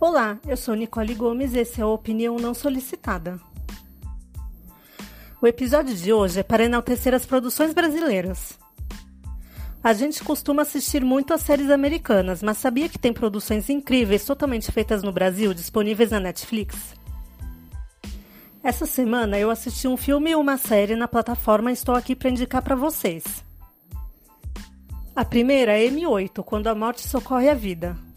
Olá, eu sou Nicole Gomes e esse é o Opinião Não Solicitada. O episódio de hoje é para enaltecer as produções brasileiras. A gente costuma assistir muito às séries americanas, mas sabia que tem produções incríveis totalmente feitas no Brasil disponíveis na Netflix? Essa semana eu assisti um filme e uma série na plataforma e estou aqui para indicar para vocês. A primeira é M8, Quando a Morte Socorre a Vida.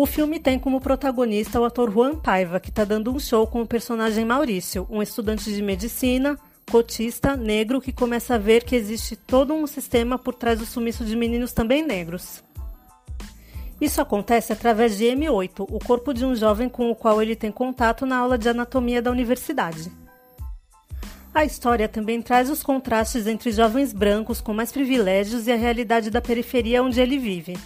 O filme tem como protagonista o ator Juan Paiva, que está dando um show com o personagem Maurício, um estudante de medicina, cotista, negro, que começa a ver que existe todo um sistema por trás do sumiço de meninos também negros. Isso acontece através de M8, o corpo de um jovem com o qual ele tem contato na aula de anatomia da universidade. A história também traz os contrastes entre jovens brancos com mais privilégios e a realidade da periferia onde ele vive.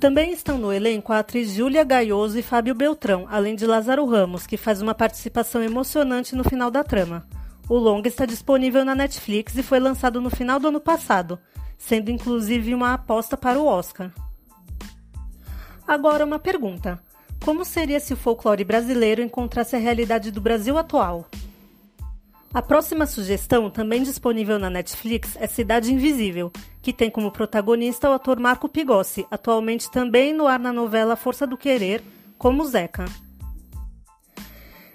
Também estão no elenco a atriz Júlia Gaioso e Fábio Beltrão, além de Lázaro Ramos, que faz uma participação emocionante no final da trama. O longa está disponível na Netflix e foi lançado no final do ano passado, sendo inclusive uma aposta para o Oscar. Agora uma pergunta: como seria se o folclore brasileiro encontrasse a realidade do Brasil atual? A próxima sugestão, também disponível na Netflix, é Cidade Invisível, que tem como protagonista o ator Marco Pigossi, atualmente também no ar na novela Força do Querer, como Zeca.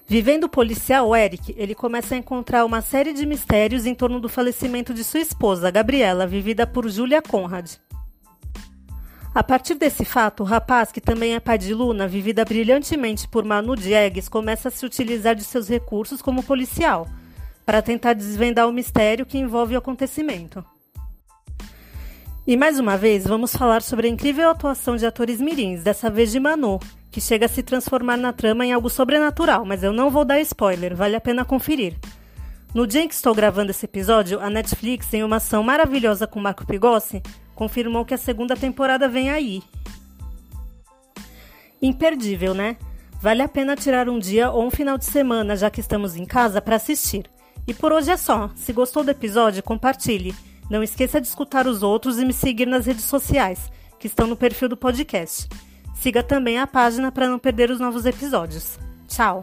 Vivendo policial Eric, ele começa a encontrar uma série de mistérios em torno do falecimento de sua esposa, Gabriela, vivida por Julia Conrad. A partir desse fato, o rapaz, que também é pai de Luna, vivida brilhantemente por Manu Diegues, começa a se utilizar de seus recursos como policial – para tentar desvendar o mistério que envolve o acontecimento. E mais uma vez, vamos falar sobre a incrível atuação de atores mirins, dessa vez de Manu, que chega a se transformar na trama em algo sobrenatural, mas eu não vou dar spoiler, vale a pena conferir. No dia em que estou gravando esse episódio, a Netflix, em uma ação maravilhosa com Marco Pigossi, confirmou que a segunda temporada vem aí. Imperdível, né? Vale a pena tirar um dia ou um final de semana, já que estamos em casa, para assistir. E por hoje é só. Se gostou do episódio, compartilhe. Não esqueça de escutar os outros e me seguir nas redes sociais, que estão no perfil do podcast. Siga também a página para não perder os novos episódios. Tchau!